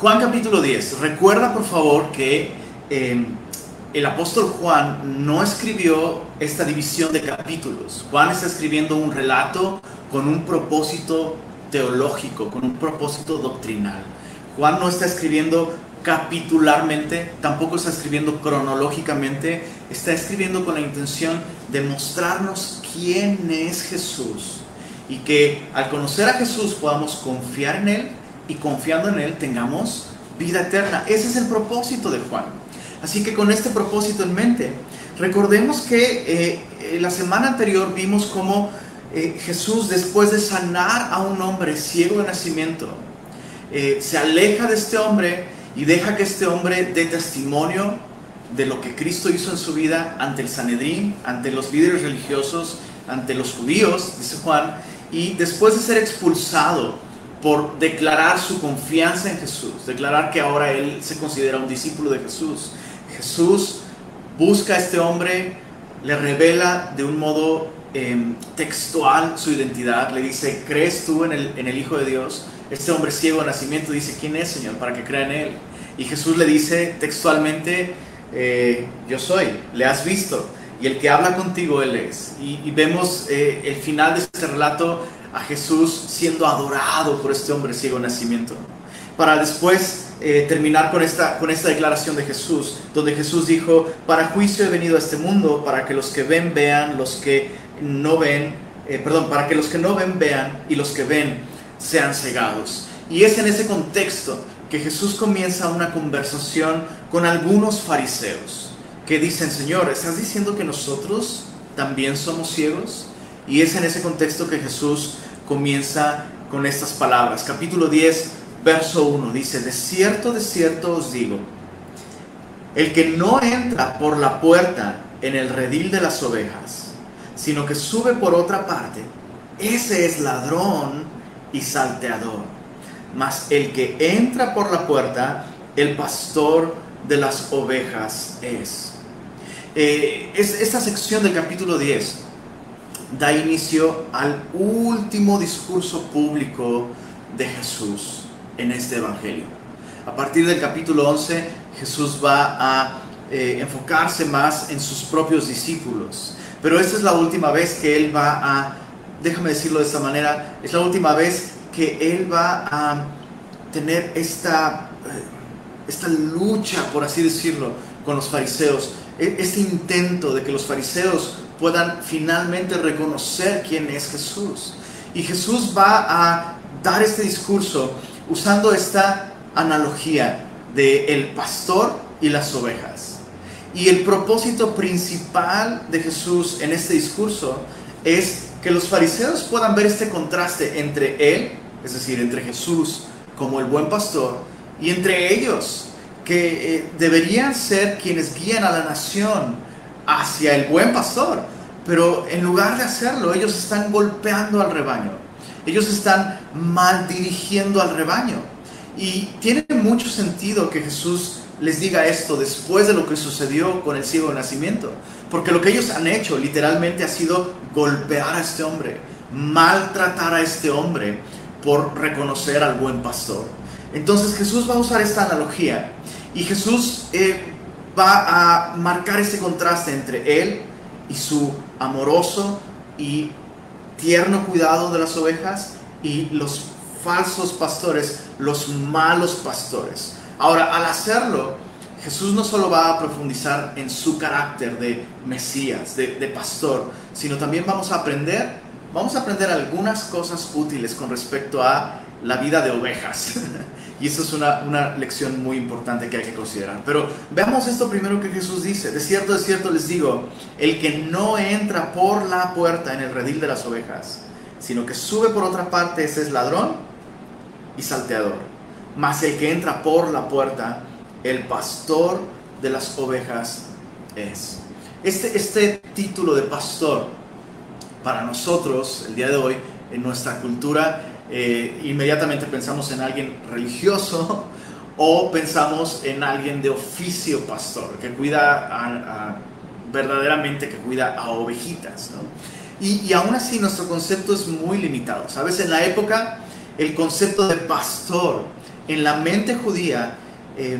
Juan capítulo 10. Recuerda por favor que em, el apóstol Juan no escribió esta división de capítulos. Juan está escribiendo un relato con un propósito teológico, con un propósito doctrinal. Juan no está escribiendo capitularmente, tampoco está escribiendo cronológicamente, está escribiendo con la intención de mostrarnos quién es Jesús y que al conocer a Jesús podamos confiar en Él y confiando en Él tengamos vida eterna. Ese es el propósito de Juan. Así que con este propósito en mente, recordemos que eh, la semana anterior vimos cómo eh, Jesús, después de sanar a un hombre ciego de nacimiento, eh, se aleja de este hombre y deja que este hombre dé testimonio de lo que Cristo hizo en su vida ante el Sanedrín, ante los líderes religiosos, ante los judíos, dice Juan, y después de ser expulsado por declarar su confianza en Jesús, declarar que ahora él se considera un discípulo de Jesús, Jesús busca a este hombre, le revela de un modo em, textual su identidad, le dice, ¿crees tú en el, en el Hijo de Dios? Este hombre ciego de nacimiento dice, ¿quién es, Señor? Para que crea en Él. Y Jesús le dice textualmente, eh, yo soy, le has visto. Y el que habla contigo, Él es. Y, vemos eh, el final de este relato a Jesús siendo adorado por este hombre ciego de nacimiento. Para después eh, terminar con esta, con esta declaración de Jesús, donde Jesús dijo, para juicio he venido a este mundo, para que los que ven vean, los que no ven, perdón, para que los que no ven vean y los que ven sean cegados. Y es en ese contexto que Jesús comienza una conversación con algunos fariseos que dicen, Señor, ¿estás diciendo que nosotros también somos ciegos? Y es en ese contexto que Jesús comienza con estas palabras. Capítulo 10, verso 1 dice, de cierto, de cierto os digo, el que no entra por la puerta en el redil de las ovejas, sino que sube por otra parte, ese es ladrón y salteador. Mas el que entra por la puerta, el pastor de las ovejas es. Eh, esta sección del capítulo 10 da inicio al último discurso público de Jesús en este Evangelio. A partir del capítulo 11, Jesús va a eh, enfocarse más en sus propios discípulos. Pero esta es la última vez que Él va a déjame decirlo de esta manera, es la última vez que Él va a tener esta, eh, esta lucha, por así decirlo, con los fariseos, e, este intento de que los fariseos puedan finalmente reconocer quién es Jesús. Y Jesús va a dar este discurso usando esta analogía de el pastor y las ovejas. Y el propósito principal de Jesús en este discurso es que los fariseos puedan ver este contraste entre Él, es decir, entre Jesús como el buen pastor, y entre ellos, que eh, deberían ser quienes guían a la nación hacia el buen pastor. Pero en lugar de hacerlo, ellos están golpeando al rebaño. Ellos están mal dirigiendo al rebaño. Y tiene mucho sentido que Jesús les diga esto después de lo que sucedió con el ciego de nacimiento. Porque lo que ellos han hecho literalmente ha sido golpear a este hombre, maltratar a este hombre por reconocer al buen pastor. Entonces Jesús va a usar esta analogía y Jesús eh, va a marcar ese contraste entre él y su amoroso y tierno cuidado de las ovejas y los falsos pastores, los malos pastores. Ahora, al hacerlo, Jesús no solo va a profundizar en su carácter de Mesías, de, pastor, sino también vamos a aprender, vamos a aprender algunas cosas útiles con respecto a la vida de ovejas. y eso es una, una, lección muy importante que hay que considerar. Pero veamos esto primero que Jesús dice. De cierto, de cierto les digo, el que no entra por la puerta en el redil de las ovejas, sino que sube por otra parte, ese es ladrón y salteador. Mas el que entra por la puerta, el pastor de las ovejas es. Este, este título de pastor, para nosotros, el día de hoy, en nuestra cultura, eh, inmediatamente pensamos en alguien religioso o pensamos en alguien de oficio pastor, que cuida verdaderamente, que cuida a ovejitas. Y, y aún así nuestro concepto es muy limitado. Sabes, en la época el concepto de pastor en la mente judía eh,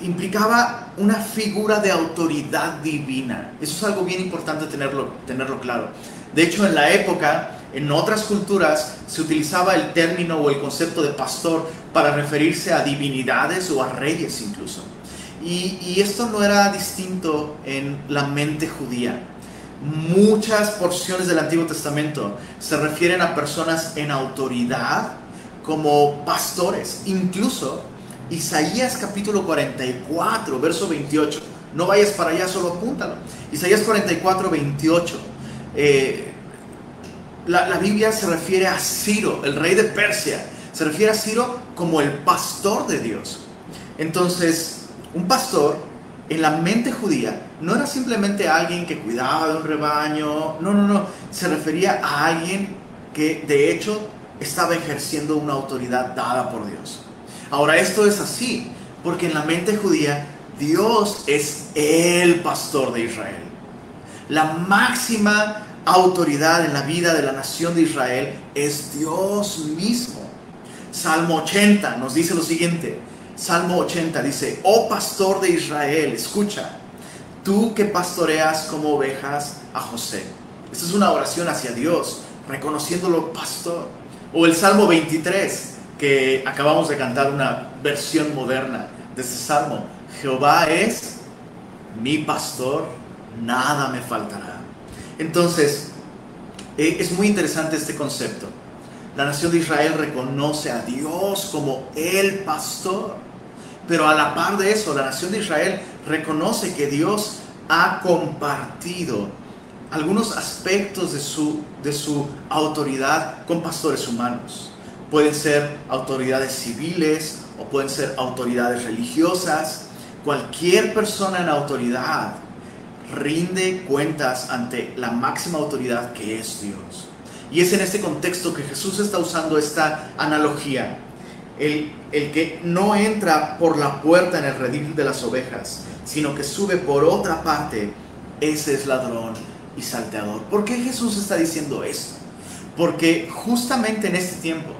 implicaba una figura de autoridad divina. Eso es algo bien importante tenerlo, tenerlo claro. De hecho, en la época, en otras culturas, se utilizaba el término o el concepto de pastor para referirse a divinidades o a reyes incluso. Y, esto no era distinto en la mente judía. Muchas porciones del Antiguo Testamento se refieren a personas en autoridad como pastores. Incluso Isaías capítulo 44, verso 28. No vayas para allá, solo apúntalo. Isaías 44, 28. Eh, la, Biblia se refiere a Ciro, el rey de Persia. Se refiere a Ciro como el pastor de Dios. Entonces, un pastor en la mente judía no era simplemente alguien que cuidaba de un rebaño. No, no, no. Se refería a alguien que de hecho estaba ejerciendo una autoridad dada por Dios. Ahora, esto es así, porque en la mente judía Dios es el pastor de Israel. La máxima autoridad en la vida de la nación de Israel es Dios mismo. Salmo 80 nos dice lo siguiente. Salmo 80 dice, oh pastor de Israel, escucha, tú que pastoreas como ovejas a José. Esta es una oración hacia Dios, reconociéndolo pastor. O el Salmo 23, que acabamos de cantar una versión moderna de ese salmo. Jehová es mi pastor, nada me faltará. Entonces, eh, es muy interesante este concepto. La nación de Israel reconoce a Dios como el pastor, pero a la par de eso, la nación de Israel reconoce que Dios ha compartido algunos aspectos de su, de su autoridad con pastores humanos. Pueden ser autoridades civiles o pueden ser autoridades religiosas. Cualquier persona en autoridad rinde cuentas ante la máxima autoridad que es Dios. Y es en este contexto que Jesús está usando esta analogía. El, el, que no entra por la puerta en el redil de las ovejas, sino que sube por otra parte, ese es ladrón y salteador. ¿Por qué Jesús está diciendo esto? Porque justamente en este tiempo,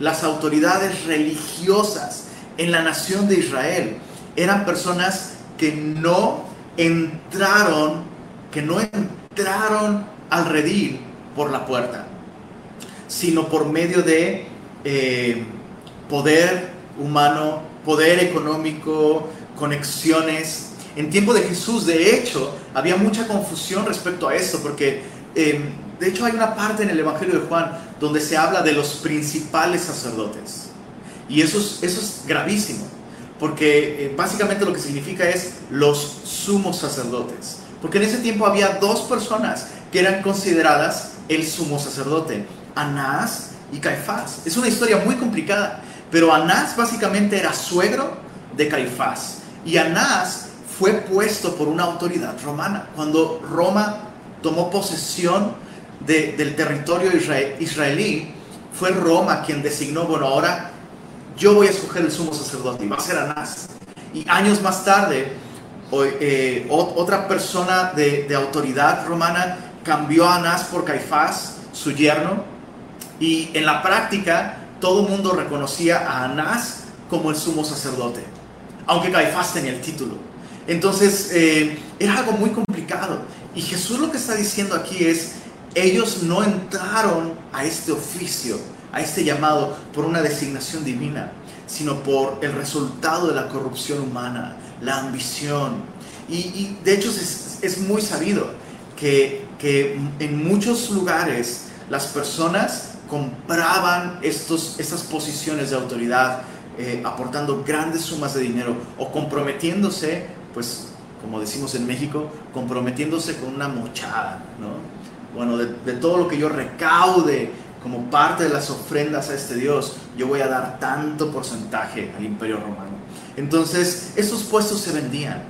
las autoridades religiosas en la nación de Israel eran personas que no entraron, que no entraron al redil por la puerta, sino por medio de eh, poder humano, poder económico, conexiones. En tiempo de Jesús, de hecho, había mucha confusión respecto a esto, porque eh, de hecho, hay una parte en el Evangelio de Juan donde se habla de los principales sacerdotes. Y eso es, eso es gravísimo, porque eh, básicamente lo que significa es los sumos sacerdotes. Porque en ese tiempo había dos personas que eran consideradas el sumo sacerdote, Anás y Caifás. Es una historia muy complicada, pero Anás básicamente era suegro de Caifás. Y Anás fue puesto por una autoridad romana. Cuando Roma tomó posesión del territorio israelí, fue Roma quien designó, bueno, ahora yo voy a escoger el sumo sacerdote y va a ser Anás. Y años más tarde, eh, otra persona de, autoridad romana cambió a Anás por Caifás, su yerno, y en la práctica todo el mundo reconocía a Anás como el sumo sacerdote, aunque Caifás tenía el título. Entonces eh, era algo muy complicado. Y Jesús lo que está diciendo aquí es, ellos no entraron a este oficio, a este llamado por una designación divina, sino por el resultado de la corrupción humana, la ambición. Y, de hecho es, muy sabido que, en muchos lugares las personas compraban estos, estas posiciones de autoridad eh, aportando grandes sumas de dinero o comprometiéndose, pues como decimos en México, comprometiéndose con una mochada, ¿no? bueno, de, todo lo que yo recaude como parte de las ofrendas a este Dios, yo voy a dar tanto porcentaje al imperio romano. Entonces, esos puestos se vendían.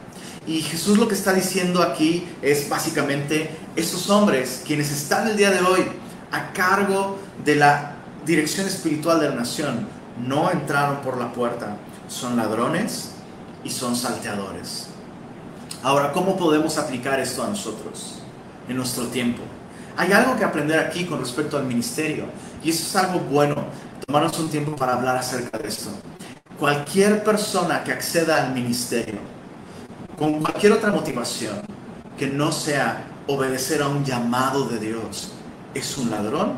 Y Jesús lo que está diciendo aquí es básicamente, esos hombres, quienes están el día de hoy a cargo de la dirección espiritual de la nación, no entraron por la puerta, son ladrones y son salteadores. Ahora, ¿cómo podemos aplicar esto a nosotros en nuestro tiempo? Hay algo que aprender aquí con respecto al ministerio y eso es algo bueno, tomarnos un tiempo para hablar acerca de esto. Cualquier persona que acceda al ministerio con cualquier otra motivación que no sea obedecer a un llamado de Dios es un ladrón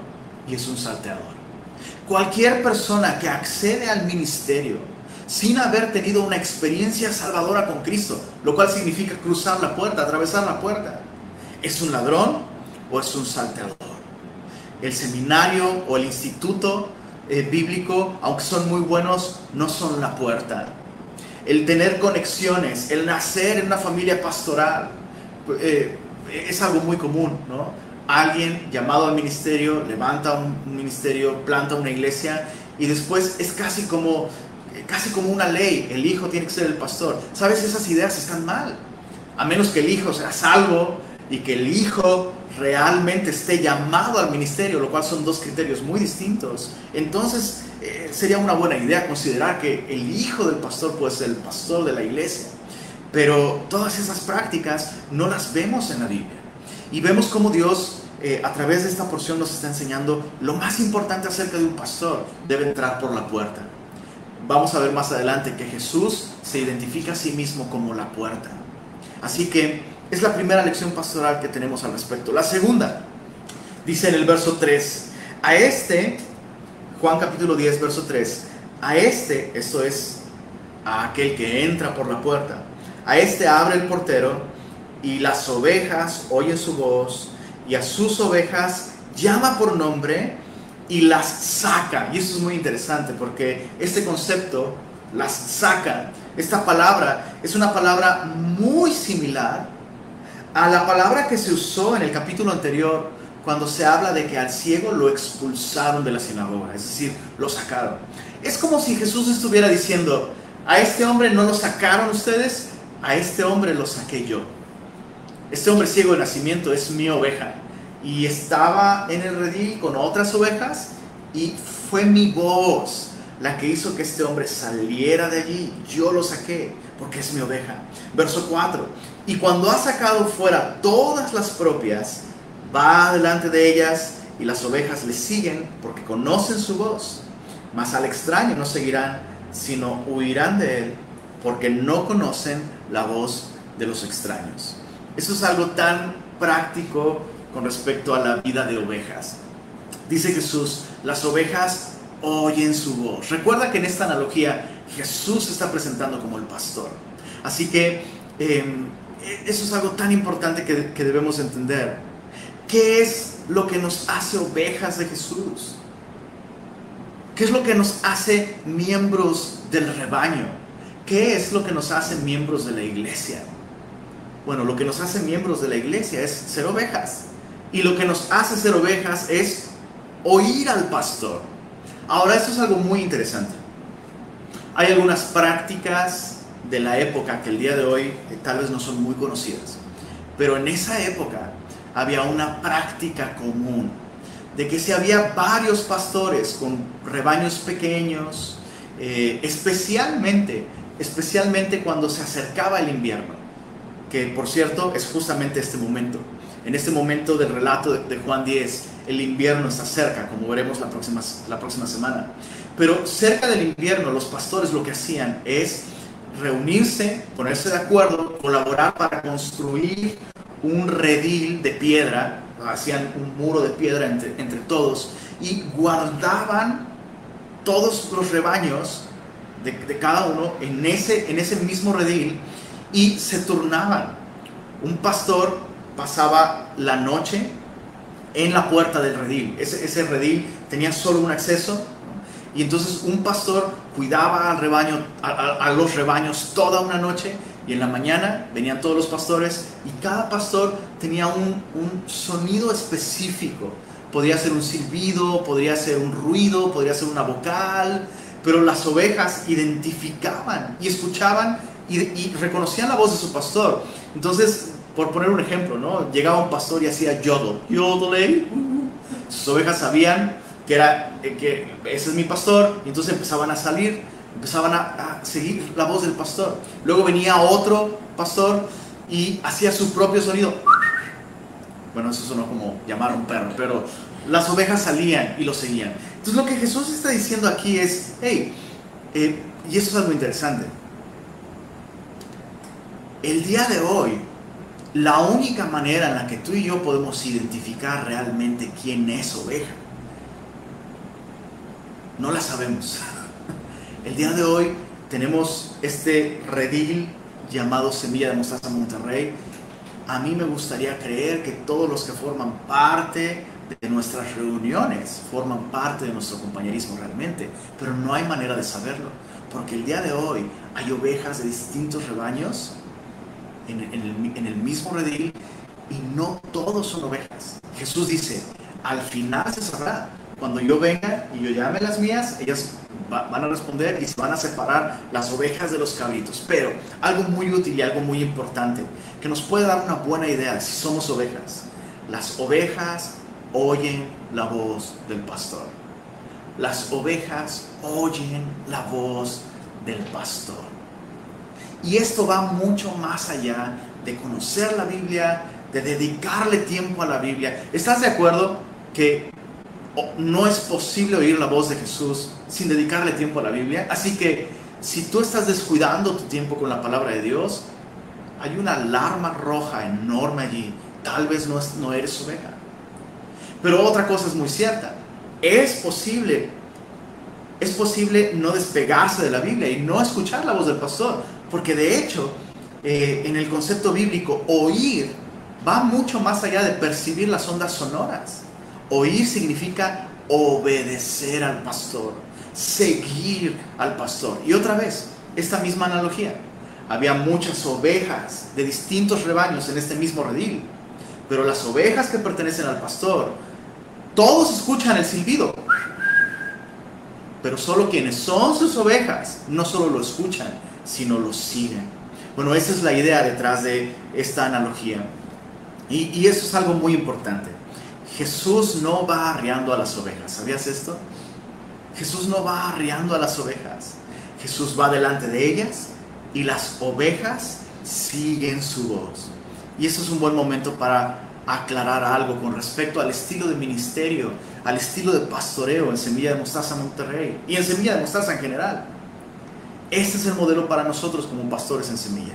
y es un salteador. Cualquier persona que accede al ministerio sin haber tenido una experiencia salvadora con Cristo, lo cual significa cruzar la puerta, atravesar la puerta, es un ladrón o es un salteador. El seminario o el instituto eh, bíblico, aunque son muy buenos, no son la puerta. El tener conexiones, el nacer en una familia pastoral, eh, es algo muy común, ¿no? Alguien llamado al ministerio, levanta un ministerio, planta una iglesia y después es casi como, casi como una ley, el hijo tiene que ser el pastor. ¿Sabes? Esas ideas están mal. A menos que el hijo sea salvo y que el hijo realmente esté llamado al ministerio, lo cual son dos criterios muy distintos, entonces eh, sería una buena idea considerar que el hijo del pastor puede ser el pastor de la iglesia. Pero todas esas prácticas no las vemos en la Biblia. Y vemos cómo Dios eh, a través de esta porción nos está enseñando lo más importante acerca de un pastor. Debe entrar por la puerta. Vamos a ver más adelante que Jesús se identifica a sí mismo como la puerta. Así que es la primera lección pastoral que tenemos al respecto. La segunda, dice en el verso 3, a este, Juan capítulo 10, verso 3, a este, esto es, a aquel que entra por la puerta, a este abre el portero y las ovejas oyen su voz y a sus ovejas llama por nombre y las saca. Y eso es muy interesante porque este concepto, las saca, esta palabra es una palabra muy similar a la palabra que se usó en el capítulo anterior cuando se habla de que al ciego lo expulsaron de la sinagoga, es decir, lo sacaron. Es como si Jesús estuviera diciendo, a este hombre no lo sacaron ustedes, a este hombre lo saqué yo. Este hombre ciego de nacimiento es mi oveja. Y estaba en el redil con otras ovejas y fue mi voz la que hizo que este hombre saliera de allí. Yo lo saqué porque es mi oveja. Verso 4. Y cuando ha sacado fuera todas las propias, va delante de ellas y las ovejas le siguen porque conocen su voz. Mas al extraño no seguirán, sino huirán de él porque no conocen la voz de los extraños. Eso es algo tan práctico con respecto a la vida de ovejas. Dice Jesús, las ovejas oyen su voz. Recuerda que en esta analogía Jesús se está presentando como el pastor. Así que em, eso es algo tan importante que, que debemos entender. ¿Qué es lo que nos hace ovejas de Jesús? ¿Qué es lo que nos hace miembros del rebaño? ¿Qué es lo que nos hace miembros de la iglesia? Bueno, lo que nos hace miembros de la iglesia es ser ovejas. Y lo que nos hace ser ovejas es oír al pastor. Ahora, esto es algo muy interesante. Hay algunas prácticas de la época que el día de hoy eh, tal vez no son muy conocidas. Pero en esa época había una práctica común de que si había varios pastores con rebaños pequeños, eh, especialmente especialmente cuando se acercaba el invierno, que por cierto es justamente este momento. En este momento del relato de, Juan 10, el invierno está cerca, como veremos la próxima, la próxima semana. Pero cerca del invierno, los pastores lo que hacían es reunirse, ponerse de acuerdo, colaborar para construir un redil de piedra, hacían un muro de piedra entre, entre todos y guardaban todos los rebaños de, cada uno en ese, en ese mismo redil y se turnaban. Un pastor pasaba la noche en la puerta del redil. Ese, ese redil tenía solo un acceso y entonces un pastor cuidaba al rebaño, a, los rebaños toda una noche y en la mañana venían todos los pastores y cada pastor tenía un, sonido específico. Podría ser un silbido, podría ser un ruido, podría ser una vocal, pero las ovejas identificaban y escuchaban y, reconocían la voz de su pastor. Entonces, por poner un ejemplo, ¿no? Llegaba un pastor y hacía yodel, yodel, sus ovejas sabían que era eh, que ese es mi pastor, y entonces empezaban a salir, empezaban a, seguir la voz del pastor. Luego venía otro pastor y hacía su propio sonido. Bueno, eso sonó como llamar a un perro, pero las ovejas salían y lo seguían. Entonces lo que Jesús está diciendo aquí es, hey, eh, y eso es algo interesante. El día de hoy, la única manera en la que tú y yo podemos identificar realmente quién es oveja, no la sabemos. El día de hoy tenemos este redil llamado Semilla de Mostaza Monterrey. A mí me gustaría creer que todos los que forman parte de nuestras reuniones forman parte de nuestro compañerismo realmente, pero no hay manera de saberlo, porque el día de hoy hay ovejas de distintos rebaños en, el, mismo redil y no todos son ovejas. Jesús dice, al final se sabrá, cuando yo venga y yo llame las mías, ellas van a responder y se van a separar las ovejas de los cabritos. Pero algo muy útil y algo muy importante que nos puede dar una buena idea si somos ovejas. Las ovejas oyen la voz del pastor. Las ovejas oyen la voz del pastor. Y esto va mucho más allá de conocer la Biblia, de dedicarle tiempo a la Biblia. ¿Estás de acuerdo que no es posible oír la voz de Jesús sin dedicarle tiempo a la Biblia? Así que si tú estás descuidando tu tiempo con la palabra de Dios, hay una alarma roja enorme allí. Tal vez no, no eres oveja. Pero otra cosa es muy cierta. Es posible, es posible no despegarse de la Biblia y no escuchar la voz del pastor. Porque de hecho, eh, en el concepto bíblico, oír va mucho más allá de percibir las ondas sonoras. Oír significa obedecer al pastor, seguir al pastor. Y otra vez, esta misma analogía. Había muchas ovejas de distintos rebaños en este mismo redil, pero las ovejas que pertenecen al pastor, todos escuchan el silbido, pero solo quienes son sus ovejas no solo lo escuchan, sino lo siguen. Bueno, esa es la idea detrás de esta analogía. Y, y eso es algo muy importante. Jesús no va arriando a las ovejas. ¿Sabías esto? Jesús no va arriando a las ovejas. Jesús va delante de ellas y las ovejas siguen su voz. Y eso es un buen momento para aclarar algo con respecto al estilo de ministerio, al estilo de pastoreo en Semilla de Mostaza Monterrey y en Semilla de Mostaza en general. Este es el modelo para nosotros como pastores en semilla.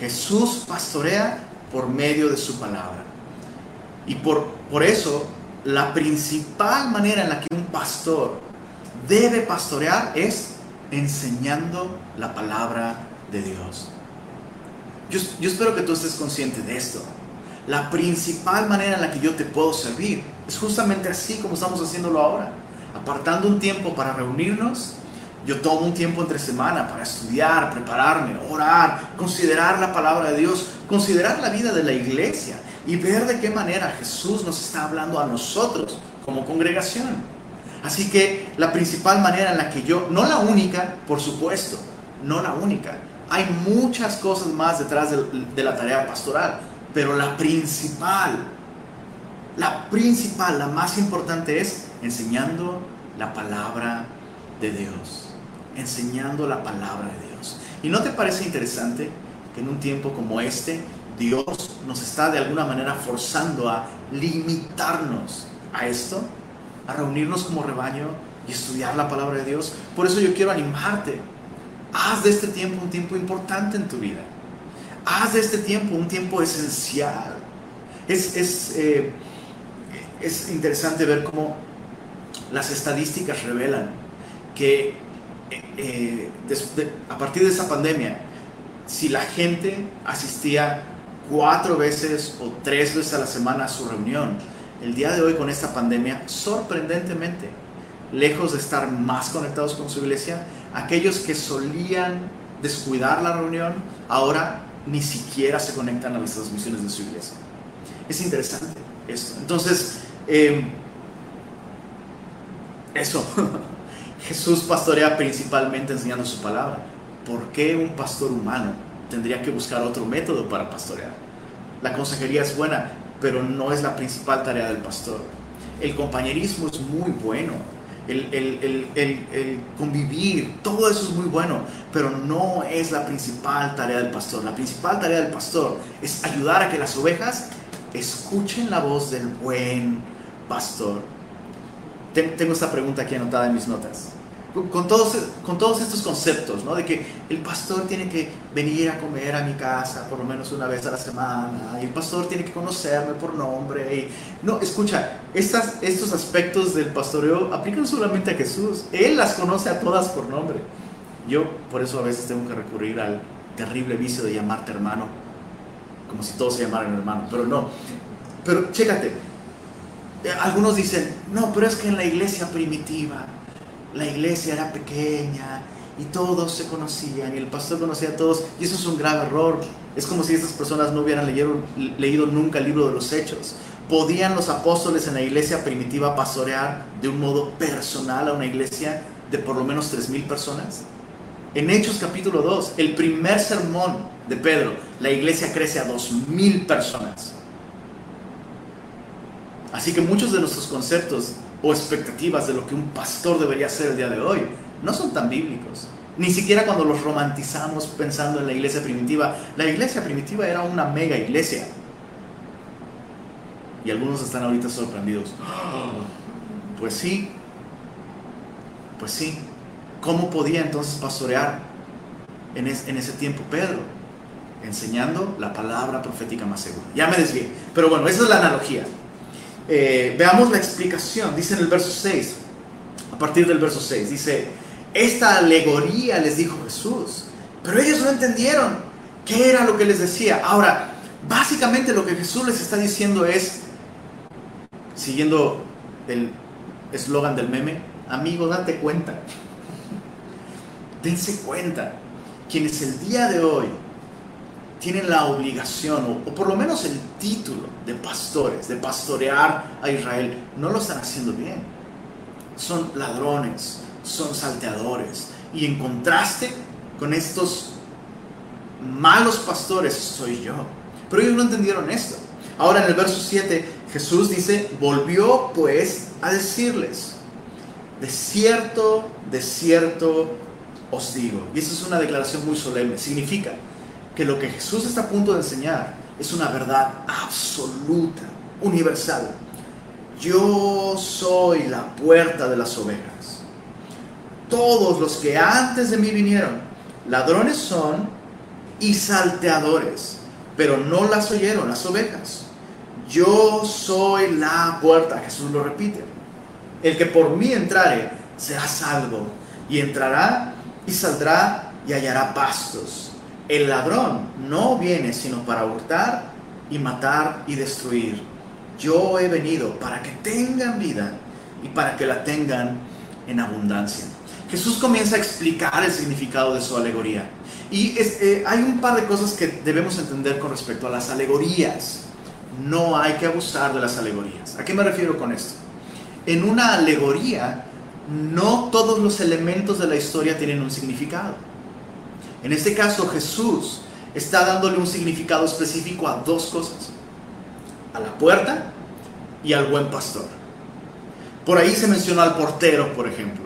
Jesús pastorea por medio de su palabra. Y por, por eso, la principal manera en la que un pastor debe pastorear es enseñando la palabra de Dios. Yo, espero que tú estés consciente de esto. La principal manera en la que yo te puedo servir es justamente así como estamos haciéndolo ahora. Apartando un tiempo para reunirnos yo tomo un tiempo entre semana para estudiar, prepararme, orar, considerar la palabra de Dios, considerar la vida de la iglesia y ver de qué manera Jesús nos está hablando a nosotros como congregación. Así que la principal manera en la que yo, no la única, por supuesto, no la única, hay muchas cosas más detrás de, la tarea pastoral, pero la principal, la principal, la más importante es enseñando la palabra de Dios enseñando la palabra de Dios. ¿Y no te parece interesante que en un tiempo como este, Dios nos está de alguna manera forzando a limitarnos a esto, a reunirnos como rebaño y estudiar la palabra de Dios? Por eso yo quiero animarte. Haz de este tiempo un tiempo importante en tu vida. Haz de este tiempo un tiempo esencial. Es, es, eh, es interesante ver cómo las estadísticas revelan que eh, a partir de esa pandemia, si la gente asistía cuatro veces o tres veces a la semana a su reunión, el día de hoy con esta pandemia, sorprendentemente, lejos de estar más conectados con su iglesia, aquellos que solían descuidar la reunión, ahora ni siquiera se conectan a las transmisiones de su iglesia. Es interesante esto. Entonces, eh, eso. Jesús pastorea principalmente enseñando su palabra. ¿Por qué un pastor humano tendría que buscar otro método para pastorear? La consejería es buena, pero no es la principal tarea del pastor. El compañerismo es muy bueno, el, el, el, el, convivir, todo eso es muy bueno, pero no es la principal tarea del pastor. La principal tarea del pastor es ayudar a que las ovejas escuchen la voz del buen pastor. Tengo esta pregunta aquí anotada en mis notas. Con todos, con todos estos conceptos, ¿no? De que el pastor tiene que venir a comer a mi casa por lo menos una vez a la semana, y el pastor tiene que conocerme por nombre. Y, no, escucha, estos aspectos del pastoreo aplican solamente a Jesús. Él las conoce a todas por nombre. Yo por eso a veces tengo que recurrir al terrible vicio de llamarte hermano, como si todos se llamaran hermano, pero no. Pero chécate, eh, algunos dicen, no, pero es que en la iglesia primitiva, la iglesia era pequeña y todos se conocían y el pastor conocía a todos y eso es un grave error. Es como si estas personas no hubieran leído, nunca el libro de los hechos. ¿Podían los apóstoles en la iglesia primitiva pastorear de un modo personal a una iglesia de por lo menos 3.000 personas? En Hechos capítulo 2, el primer sermón de Pedro, la iglesia crece a 2.000 personas. Así que muchos de nuestros conceptos o expectativas de lo que un pastor debería ser el día de hoy no son tan bíblicos. Ni siquiera cuando los romantizamos pensando en la iglesia primitiva. La iglesia primitiva era una mega iglesia. Y algunos están ahorita sorprendidos. Pues sí, pues sí. ¿Cómo podía entonces pastorear en, en ese tiempo Pedro? Enseñando la palabra profética más segura. Ya me desvié. Pero bueno, esa es la analogía. Eh, veamos la explicación, dice en el verso 6, a partir del verso 6, dice, esta alegoría les dijo Jesús, pero ellos no entendieron qué era lo que les decía. Ahora, básicamente lo que Jesús les está diciendo es, siguiendo el eslogan del meme, amigo, date cuenta, dense cuenta, quienes el día de hoy tienen la obligación, o, por lo menos el título de pastores, de pastorear a Israel, no lo están haciendo bien. Son ladrones, son salteadores. Y en contraste con estos malos pastores soy yo. Pero ellos no entendieron esto. Ahora en el verso 7 Jesús dice, volvió pues a decirles, de cierto, de cierto os digo. Y esa es una declaración muy solemne. Significa, que lo que Jesús está a punto de enseñar es una verdad absoluta, universal. Yo soy la puerta de las ovejas. Todos los que antes de mí vinieron, ladrones son y salteadores, pero no las oyeron las ovejas. Yo soy la puerta, Jesús lo repite. El que por mí entrare será salvo y entrará y saldrá y hallará pastos el ladrón no viene sino para hurtar y matar y destruir. Yo he venido para que tengan vida y para que la tengan en abundancia. Jesús comienza a explicar el significado de su alegoría. Y eh, hay un par de cosas que debemos entender con respecto a las alegorías. No hay que abusar de las alegorías. ¿A qué me refiero con esto? En una alegoría, no todos los elementos de la historia tienen un significado. En este caso Jesús está dándole un significado específico a dos cosas. A la puerta y al buen pastor. Por ahí se mencionó al portero, por ejemplo.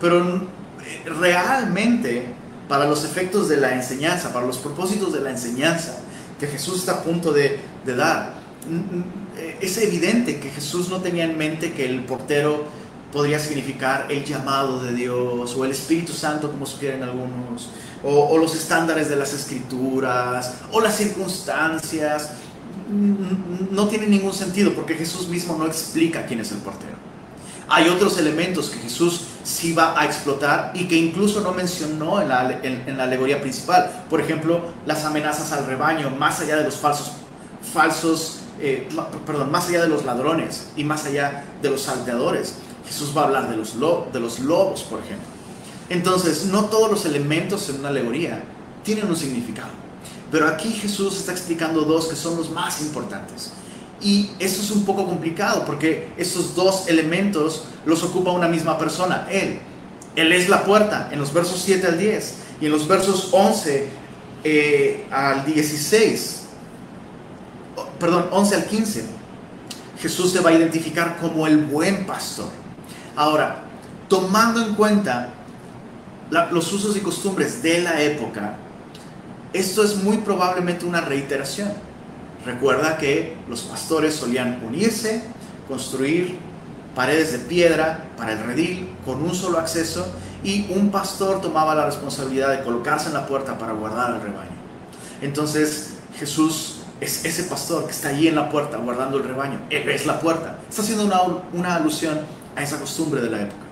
Pero eh, realmente, para los efectos de la enseñanza, para los propósitos de la enseñanza que Jesús está a punto de, dar, eh, es evidente que Jesús no tenía en mente que el portero podría significar el llamado de Dios o el Espíritu Santo, como sugieren algunos, o, los estándares de las escrituras, o las circunstancias. No tiene ningún sentido porque Jesús mismo no explica quién es el portero. Hay otros elementos que Jesús sí va a explotar y que incluso no mencionó en la, en, la alegoría principal. Por ejemplo, las amenazas al rebaño, más allá de los falsos, falsos eh, perdón, más allá de los ladrones y más allá de los salteadores. Jesús va a hablar de los, de los lobos, por ejemplo. Entonces, no todos los elementos en una alegoría tienen un significado. Pero aquí Jesús está explicando dos que son los más importantes. Y eso es un poco complicado porque esos dos elementos los ocupa una misma persona, Él. Él es la puerta en los versos 7 al 10 y en los versos 11 eh, al 16, perdón, 11 al 15. Jesús se va a identificar como el buen pastor. Ahora, tomando en cuenta los usos y costumbres de la época, esto es muy probablemente una reiteración. Recuerda que los pastores solían unirse, construir paredes de piedra para el redil con un solo acceso y un pastor tomaba la responsabilidad de colocarse en la puerta para guardar el rebaño. Entonces Jesús es ese pastor que está allí en la puerta guardando el rebaño. Él es la puerta. Está haciendo una, una alusión a esa costumbre de la época.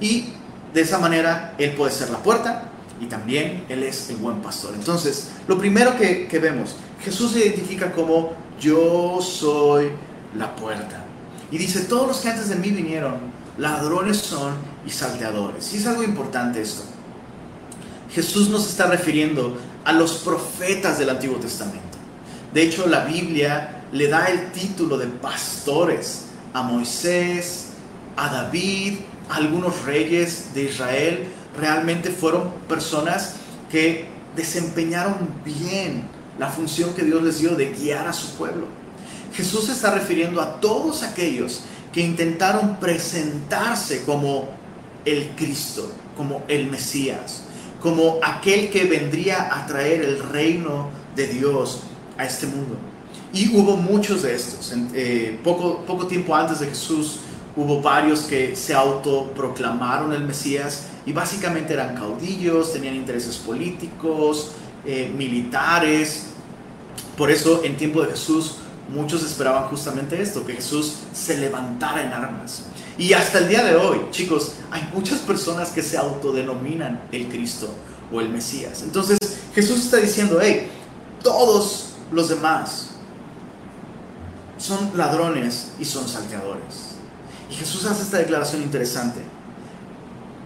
Y de esa manera Él puede ser la puerta y también Él es el buen pastor. Entonces, lo primero que, que vemos, Jesús se identifica como yo soy la puerta. Y dice, todos los que antes de mí vinieron, ladrones son y salteadores. Y es algo importante esto. Jesús nos está refiriendo a los profetas del Antiguo Testamento. De hecho, la Biblia le da el título de pastores a Moisés, a David, algunos reyes de Israel. Realmente fueron personas que desempeñaron bien la función que Dios les dio de guiar a su pueblo. Jesús se está refiriendo a todos aquellos que intentaron presentarse como el Cristo, como el Mesías, como aquel que vendría a traer el reino de Dios a este mundo. Y hubo muchos de estos. Eh, poco, poco tiempo antes de Jesús hubo varios que se autoproclamaron el Mesías y básicamente eran caudillos, tenían intereses políticos, eh, militares. Por eso en tiempo de Jesús muchos esperaban justamente esto, que Jesús se levantara en armas. Y hasta el día de hoy, chicos, hay muchas personas que se autodenominan el Cristo o el Mesías. Entonces Jesús está diciendo, hey, todos los demás son ladrones y son salteadores. Y Jesús hace esta declaración interesante,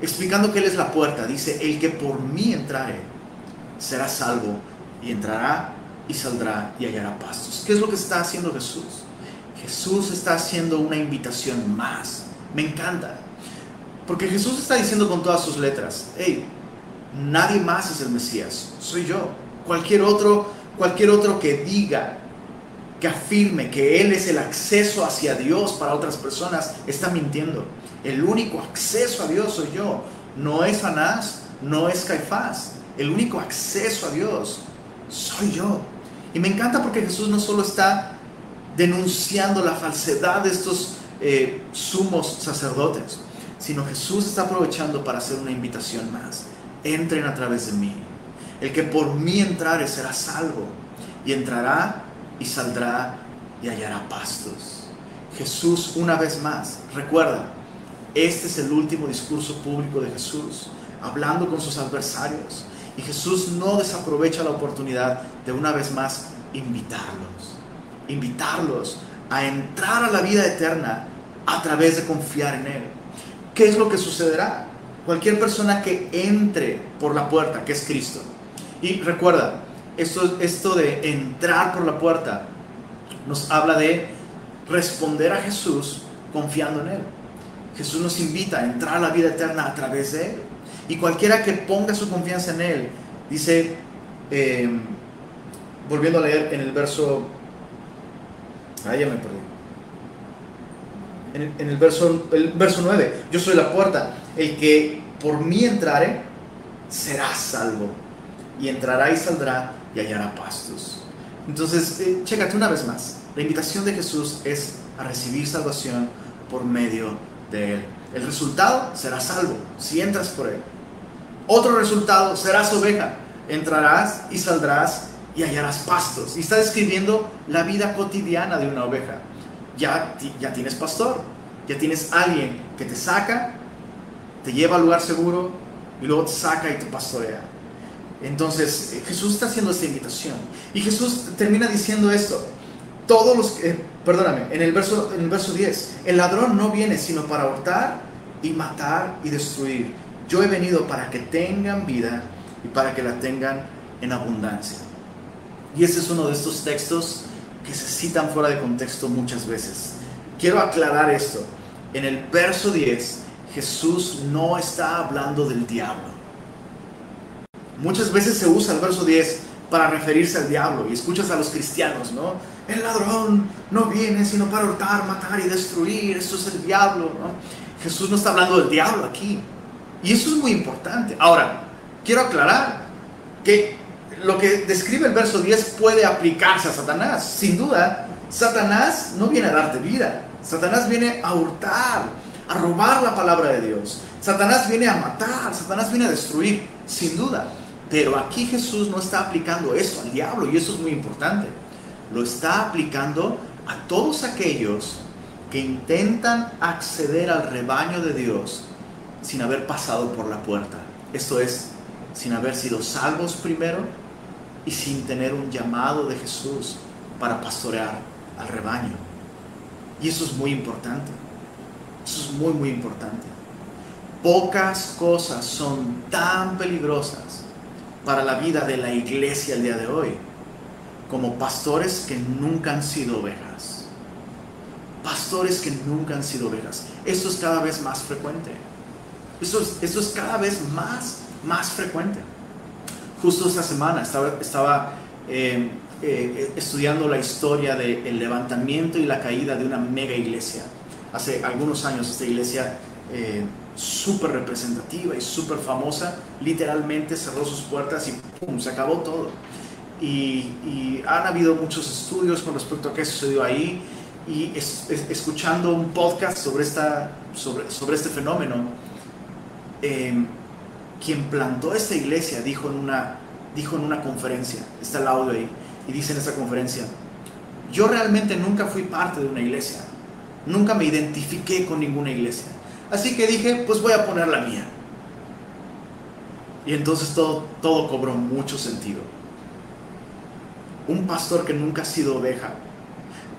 explicando que Él es la puerta. Dice, el que por mí entrare será salvo y entrará y saldrá y hallará pastos. ¿Qué es lo que está haciendo Jesús? Jesús está haciendo una invitación más. Me encanta. Porque Jesús está diciendo con todas sus letras, hey, nadie más es el Mesías, soy yo. Cualquier otro, cualquier otro que diga, que afirme que Él es el acceso hacia Dios para otras personas, está mintiendo. El único acceso a Dios soy yo. No es Anás, no es Caifás. El único acceso a Dios soy yo. Y me encanta porque Jesús no solo está denunciando la falsedad de estos eh, sumos sacerdotes, sino Jesús está aprovechando para hacer una invitación más. Entren a través de mí. El que por mí entrare será salvo y entrará y saldrá y hallará pastos. Jesús una vez más, recuerda, este es el último discurso público de Jesús, hablando con sus adversarios, y Jesús no desaprovecha la oportunidad de una vez más invitarlos, invitarlos a entrar a la vida eterna a través de confiar en Él. ¿Qué es lo que sucederá? Cualquier persona que entre por la puerta, que es Cristo. Y recuerda, esto, esto de entrar por la puerta nos habla de responder a Jesús confiando en Él. Jesús nos invita a entrar a la vida eterna a través de Él. Y cualquiera que ponga su confianza en Él, dice, eh, volviendo a leer en el verso, ah, ya me perdí. En el, verso, el verso 9, yo soy la puerta, el que por mí entrare, será salvo. Y entrará y saldrá y hallará pastos. Entonces, eh, chécate una vez más. La invitación de Jesús es a recibir salvación por medio de Él. El resultado será salvo si entras por Él. Otro resultado, serás oveja. Entrarás y saldrás y hallarás pastos. Y está describiendo la vida cotidiana de una oveja. Ya, ya tienes pastor, ya tienes alguien que te saca, te lleva al lugar seguro y luego te saca y te pastorea. Entonces eh, Jesús está haciendo esta invitación. Y Jesús termina diciendo esto. Todos los que, perdóname, en el, verso, en el verso 10, el ladrón no viene sino para hurtar y matar y destruir yo he venido para que tengan vida y para que la tengan en abundancia. Y ese es uno de estos textos que se citan fuera de contexto muchas veces. Quiero aclarar esto. En el verso 10, Jesús no está hablando del diablo. Muchas veces se usa el verso 10 para referirse al diablo y escuchas a los cristianos, ¿no? El ladrón no viene sino para hurtar, matar y destruir, eso es el diablo, ¿no? Jesús no está hablando del diablo aquí. Y eso es muy importante. Ahora, quiero aclarar que lo que describe el verso 10 puede aplicarse a Satanás. Sin duda, Satanás no viene a darte vida. Satanás viene a hurtar, a robar la palabra de Dios. Satanás viene a matar, Satanás viene a destruir, sin duda. Pero aquí Jesús no está aplicando eso al diablo y eso es muy importante. Lo está aplicando a todos aquellos que intentan acceder al rebaño de Dios sin haber pasado por la puerta. Esto es, sin haber sido salvos primero y sin tener un llamado de Jesús para pastorear al rebaño. Y eso es muy importante. Eso es muy, muy importante. Pocas cosas son tan peligrosas para la vida de la iglesia el día de hoy como pastores que nunca han sido ovejas. Pastores que nunca han sido ovejas. Esto es cada vez más frecuente. Esto es, esto es cada vez más, más frecuente. Justo esta semana estaba, estaba eh, eh, estudiando la historia del levantamiento y la caída de una mega iglesia. Hace algunos años esta iglesia eh, súper representativa y súper famosa, literalmente cerró sus puertas y ¡pum! se acabó todo. Y, han habido muchos estudios con respecto a qué sucedió ahí y escuchando un podcast sobre, esta, sobre, sobre este fenómeno, em, quien plantó esta iglesia dijo en, una, dijo en una conferencia, está el audio ahí, y dice en esa conferencia, yo realmente nunca fui parte de una iglesia, nunca me identifiqué con ninguna iglesia, así que dije, pues voy a poner la mía. Y entonces todo, todo cobró mucho sentido un pastor que nunca ha sido oveja,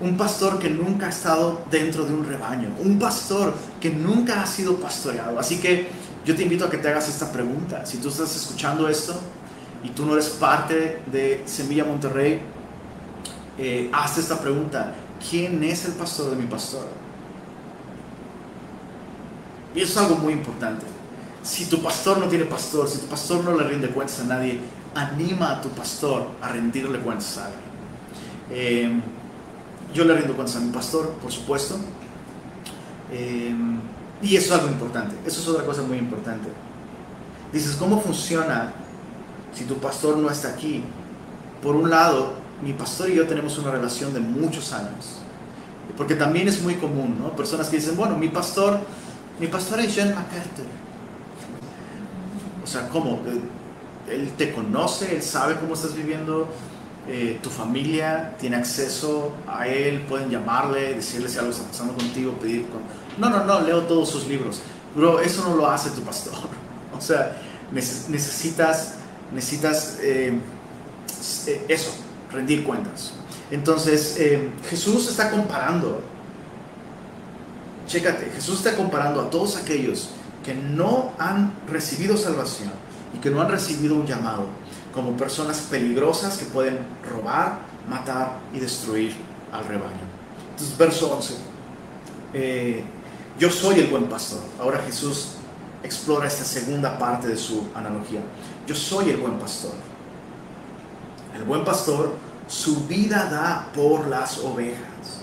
un pastor que nunca ha estado dentro de un rebaño, un pastor que nunca ha sido pastoreado. Así que yo te invito a que te hagas esta pregunta. Si tú estás escuchando esto y tú no eres parte de Semilla Monterrey, eh, haz esta pregunta. ¿Quién es el pastor de mi pastor? Y eso es algo muy importante. Si tu pastor no tiene pastor, si tu pastor no le rinde cuentas a nadie, anima a tu pastor a rendirle cuentas a alguien. Eh, yo le rindo cuentas a mi pastor, por supuesto. Eh, y eso es algo importante. Eso es otra cosa muy importante. Dices, ¿cómo funciona si tu pastor no está aquí? Por un lado, mi pastor y yo tenemos una relación de muchos años. Porque también es muy común, ¿no? Personas que dicen, bueno, mi pastor, mi pastor es John MacArthur. O sea, ¿cómo? Él te conoce, Él sabe cómo estás viviendo, eh, tu familia tiene acceso a Él, pueden llamarle, decirle si algo está pasando contigo, pedir... No, no, no, leo todos sus libros. Bro, eso no lo hace tu pastor. O sea, necesitas, necesitas eh, eh, eso, rendir cuentas. Entonces, Jesús está comparando, chécate, Jesús está comparando a todos aquellos que no han recibido salvación y que no han recibido un llamado como personas peligrosas que pueden robar, matar y destruir al rebaño. Entonces, verso 11. Eh, yo soy el buen pastor. Ahora Jesús explora esta segunda parte de su analogía. Yo soy el buen pastor. El buen pastor su vida da por las ovejas.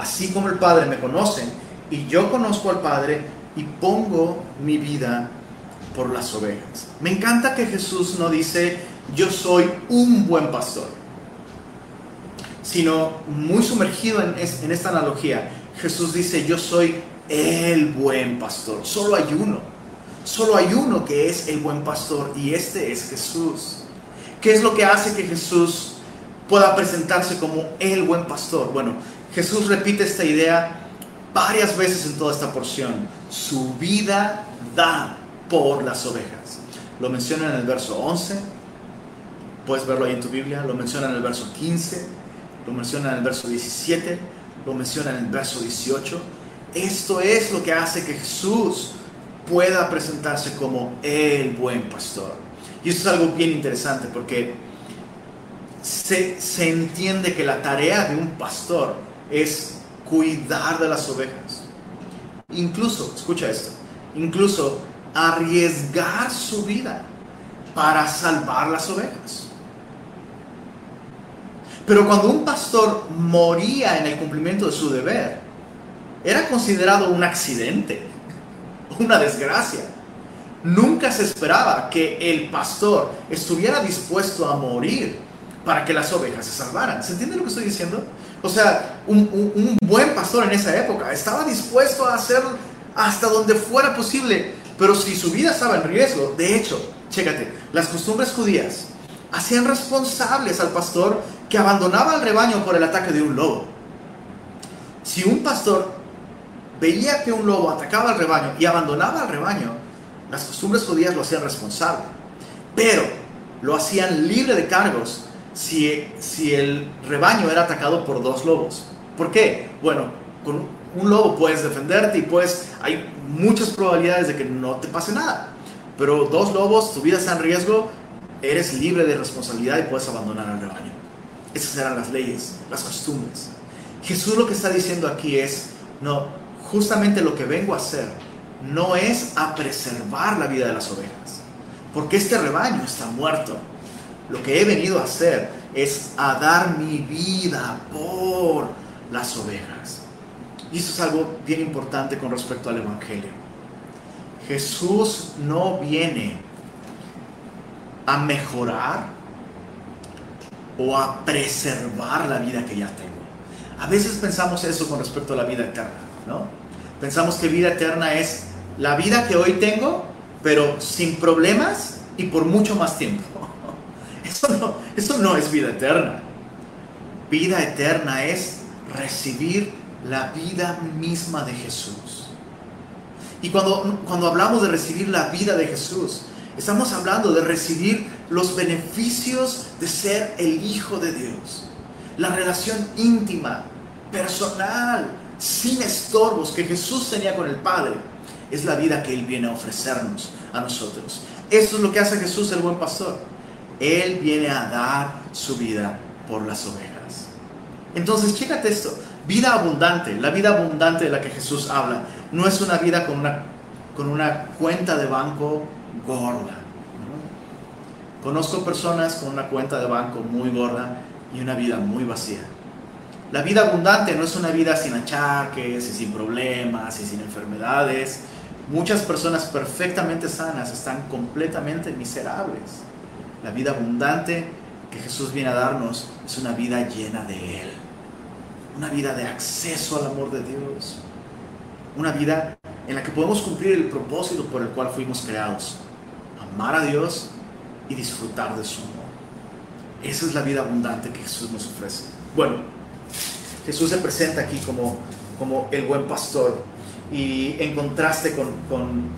Así como el Padre me conoce y yo conozco al Padre y pongo mi vida por las ovejas. Me encanta que Jesús no dice, yo soy un buen pastor, sino muy sumergido en, en esta analogía. Jesús dice, yo soy el buen pastor. Solo hay uno. Solo hay uno que es el buen pastor y este es Jesús. ¿Qué es lo que hace que Jesús pueda presentarse como el buen pastor? Bueno, Jesús repite esta idea varias veces en toda esta porción. Su vida da por las ovejas. Lo menciona en el verso 11, puedes verlo ahí en tu Biblia, lo menciona en el verso 15, lo menciona en el verso 17, lo menciona en el verso 18. Esto es lo que hace que Jesús pueda presentarse como el buen pastor. Y esto es algo bien interesante porque se, se entiende que la tarea de un pastor es cuidar de las ovejas. Incluso, escucha esto, incluso arriesgar su vida para salvar las ovejas. Pero cuando un pastor moría en el cumplimiento de su deber, era considerado un accidente, una desgracia. Nunca se esperaba que el pastor estuviera dispuesto a morir para que las ovejas se salvaran. ¿Se entiende lo que estoy diciendo? O sea, un, buen pastor en esa época estaba dispuesto a hacer hasta donde fuera posible, pero si su vida estaba en riesgo, de hecho, chécate, las costumbres judías hacían responsables al pastor que abandonaba el rebaño por el ataque de un lobo. Si un pastor veía que un lobo atacaba al rebaño y abandonaba al rebaño, las costumbres judías lo hacían responsable, pero lo hacían libre de cargos si, si el rebaño era atacado por dos lobos. ¿Por qué? Bueno, con un lobo puedes defenderte y pues hay muchas probabilidades de que no te pase nada. Pero dos lobos, tu vida está en riesgo, eres libre de responsabilidad y puedes abandonar al rebaño. Esas eran las leyes, las costumbres. Jesús lo que está diciendo aquí es, no, justamente lo que vengo a hacer no es a preservar la vida de las ovejas, porque este rebaño está muerto. Lo que he venido a hacer es a dar mi vida por las ovejas. Y eso es algo bien importante con respecto al Evangelio. Jesús no viene a mejorar o a preservar la vida que ya tengo. A veces pensamos eso con respecto a la vida eterna, ¿no? Pensamos que vida eterna es la vida que hoy tengo, pero sin problemas y por mucho más tiempo. Eso no, eso no es vida eterna. Vida eterna es recibir la vida misma de Jesús. Y cuando, cuando hablamos de recibir la vida de Jesús, estamos hablando de recibir los beneficios de ser el Hijo de Dios. La relación íntima, personal, sin estorbos que Jesús tenía con el Padre, es la vida que Él viene a ofrecernos a nosotros. Eso es lo que hace Jesús, el buen pastor. Él viene a dar su vida por las ovejas. Entonces, chécate esto. Vida abundante, la vida abundante de la que Jesús habla, no es una vida con una, con una cuenta de banco gorda. Conozco personas con una cuenta de banco muy gorda y una vida muy vacía. La vida abundante no es una vida sin achaques y sin problemas y sin enfermedades. Muchas personas perfectamente sanas están completamente miserables. La vida abundante que Jesús viene a darnos es una vida llena de Él. Una vida de acceso al amor de Dios. Una vida en la que podemos cumplir el propósito por el cual fuimos creados. Amar a Dios y disfrutar de su amor. Esa es la vida abundante que Jesús nos ofrece. Bueno, Jesús se presenta aquí como, como el buen pastor y en contraste con, con,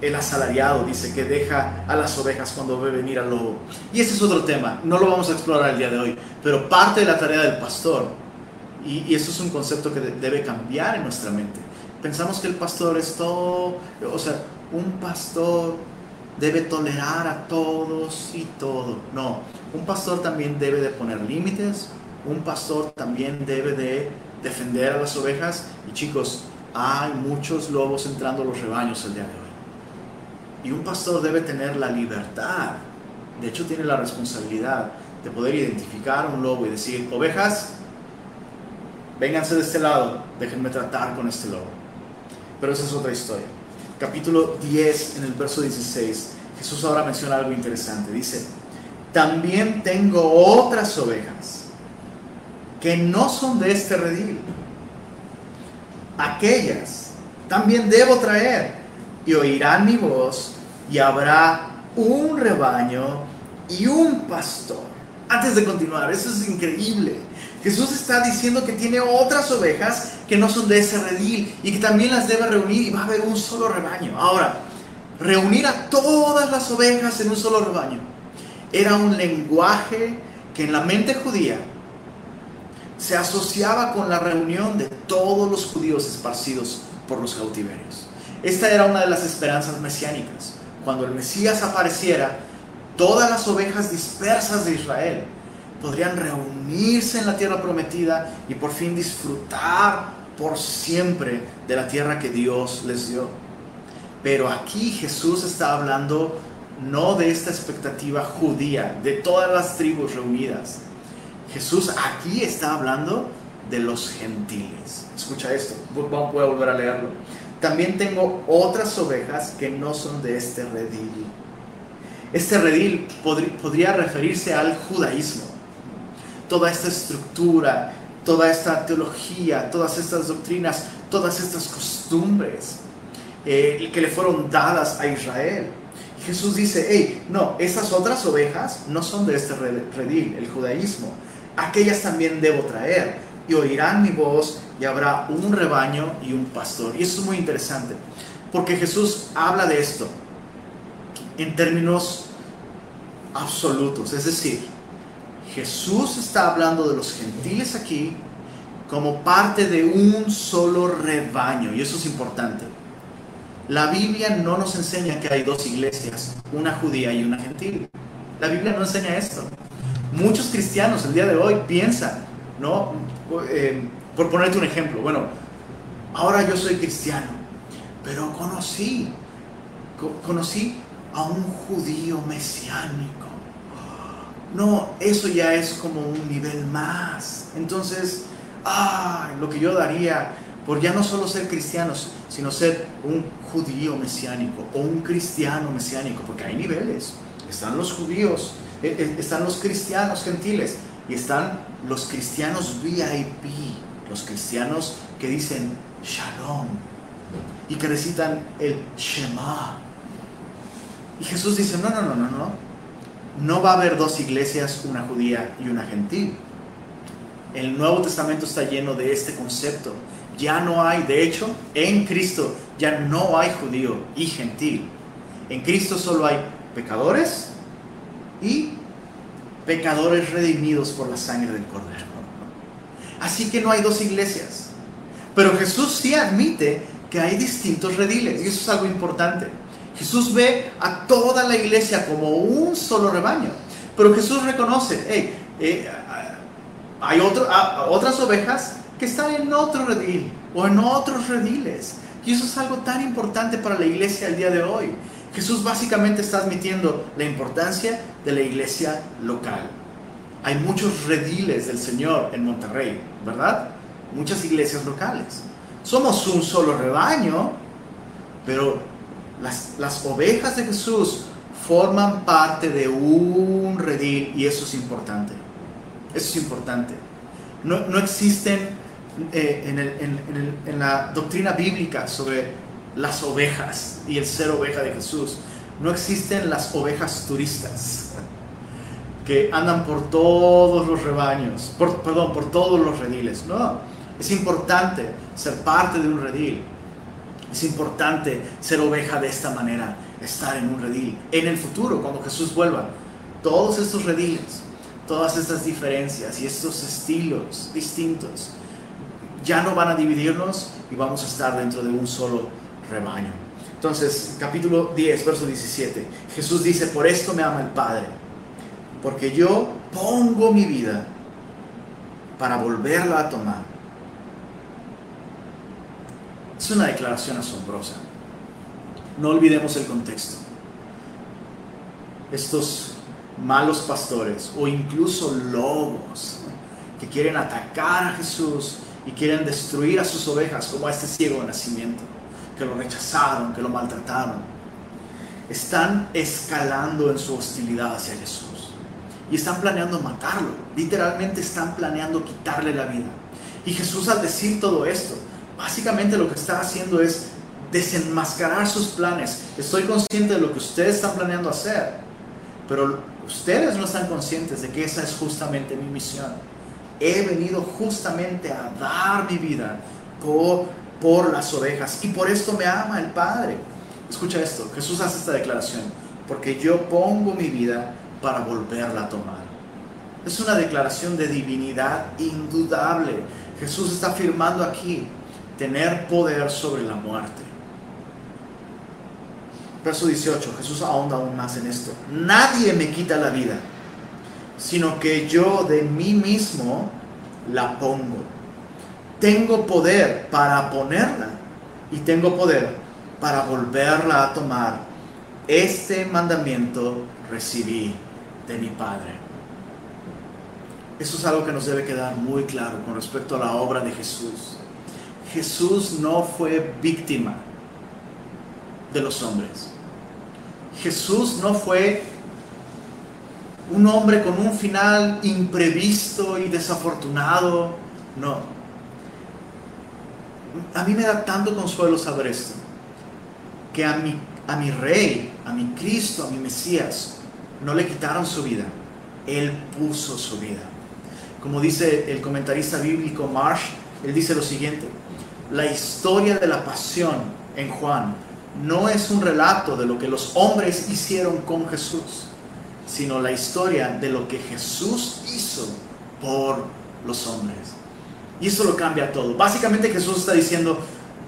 el asalariado, dice que deja a las ovejas cuando ve venir al lobo. Y ese es otro tema, no lo vamos a explorar el día de hoy, pero parte de la tarea del pastor, y, y eso es un concepto que debe cambiar en nuestra mente. Pensamos que el pastor es todo, o sea, un pastor debe tolerar a todos y todo. No, un pastor también debe de poner límites, un pastor también debe de defender a las ovejas. Y chicos, hay muchos lobos entrando a los rebaños el día de hoy. Y un pastor debe tener la libertad, de hecho tiene la responsabilidad de poder identificar un lobo y decir, ovejas, vénganse de este lado, déjenme tratar con este lobo. Pero esa es otra historia. Capítulo 10, en el verso 16, Jesús ahora menciona algo interesante. Dice, también tengo otras ovejas que no son de este redil. Aquellas también debo traer y oirán mi voz y habrá un rebaño y un pastor. Antes de continuar, eso es increíble. Jesús está diciendo que tiene otras ovejas que no son de ese redil y que también las debe reunir y va a haber un solo rebaño. Ahora, reunir a todas las ovejas en un solo rebaño era un lenguaje que en la mente judía se asociaba con la reunión de todos los judíos esparcidos por los cautiverios. Esta era una de las esperanzas mesiánicas. Cuando el Mesías apareciera, todas las ovejas dispersas de Israel podrían reunirse en la tierra prometida y por fin disfrutar por siempre de la tierra que Dios les dio. Pero aquí Jesús está hablando no de esta expectativa judía, de todas las tribus reunidas. Jesús aquí está hablando de los gentiles. Escucha esto, voy a volver a leerlo. También tengo otras ovejas que no son de este redil. Este redil podría referirse al judaísmo. Toda esta estructura, toda esta teología, todas estas doctrinas, todas estas costumbres eh, que le fueron dadas a Israel. Jesús dice, hey, no, esas otras ovejas no son de este redil, el judaísmo. Aquellas también debo traer y oirán mi voz y habrá un rebaño y un pastor. Y eso es muy interesante, porque Jesús habla de esto en términos absolutos, es decir, Jesús está hablando de los gentiles aquí como parte de un solo rebaño, y eso es importante. La Biblia no nos enseña que hay dos iglesias, una judía y una gentil. La Biblia no enseña esto. Muchos cristianos el día de hoy piensan, ¿no? Eh, por ponerte un ejemplo, bueno, ahora yo soy cristiano, pero conocí, conocí a un judío mesiánico. No, eso ya es como un nivel más. Entonces, ah, lo que yo daría por ya no solo ser cristianos, sino ser un judío mesiánico o un cristiano mesiánico, porque hay niveles. Están los judíos, eh, eh, están los cristianos gentiles y están los cristianos VIP, los cristianos que dicen shalom y que recitan el Shema. Y Jesús dice, no, no, no, no, no. No va a haber dos iglesias, una judía y una gentil. El Nuevo Testamento está lleno de este concepto. Ya no hay, de hecho, en Cristo ya no hay judío y gentil. En Cristo solo hay pecadores y pecadores redimidos por la sangre del Cordero. Así que no hay dos iglesias. Pero Jesús sí admite que hay distintos rediles y eso es algo importante. Jesús ve a toda la iglesia como un solo rebaño. Pero Jesús reconoce, hey, eh, hay otras ovejas que están en otro redil o en otros rediles. Y eso es algo tan importante para la iglesia el día de hoy. Jesús básicamente está admitiendo la importancia de la iglesia local. Hay muchos rediles del Señor en Monterrey, ¿verdad? Muchas iglesias locales. Somos un solo rebaño, pero las, las ovejas de Jesús forman parte de un redil y eso es importante. Eso es importante. No, no existen eh, en, el, en, en la doctrina bíblica sobre las ovejas y el ser oveja de Jesús. No existen las ovejas turistas que andan por todos los rebaños, por, perdón, por todos los rediles. No, es importante ser parte de un redil. Es importante ser oveja de esta manera, estar en un redil. En el futuro, cuando Jesús vuelva, todos estos rediles, todas estas diferencias y estos estilos distintos, ya no van a dividirnos y vamos a estar dentro de un solo rebaño. Entonces, capítulo 10, verso 17, Jesús dice, por esto me ama el Padre, porque yo pongo mi vida para volverla a tomar. Es una declaración asombrosa. No olvidemos el contexto. Estos malos pastores o incluso lobos que quieren atacar a Jesús y quieren destruir a sus ovejas como a este ciego de nacimiento que lo rechazaron, que lo maltrataron, están escalando en su hostilidad hacia Jesús. Y están planeando matarlo. Literalmente están planeando quitarle la vida. Y Jesús al decir todo esto, básicamente lo que está haciendo es desenmascarar sus planes. Estoy consciente de lo que ustedes están planeando hacer, pero ustedes no están conscientes de que esa es justamente mi misión. He venido justamente a dar mi vida por las ovejas. Y por esto me ama el Padre. Escucha esto, Jesús hace esta declaración, porque yo pongo mi vida para volverla a tomar. Es una declaración de divinidad indudable. Jesús está afirmando aquí tener poder sobre la muerte. Verso 18, Jesús ahonda aún más en esto. Nadie me quita la vida, sino que yo de mí mismo la pongo tengo poder para ponerla y tengo poder para volverla a tomar. Este mandamiento recibí de mi Padre. Eso es algo que nos debe quedar muy claro con respecto a la obra de Jesús. Jesús no fue víctima de los hombres. Jesús no fue un hombre con un final imprevisto y desafortunado. No. A mí me da tanto consuelo saber esto. Que a mi, a mi rey, a mi Cristo, a mi Mesías, no le quitaron su vida. Él puso su vida. Como dice el comentarista bíblico Marsh, él dice lo siguiente. La historia de la pasión en Juan no es un relato de lo que los hombres hicieron con Jesús, sino la historia de lo que Jesús hizo por los hombres. Y eso lo cambia todo. Básicamente Jesús está diciendo,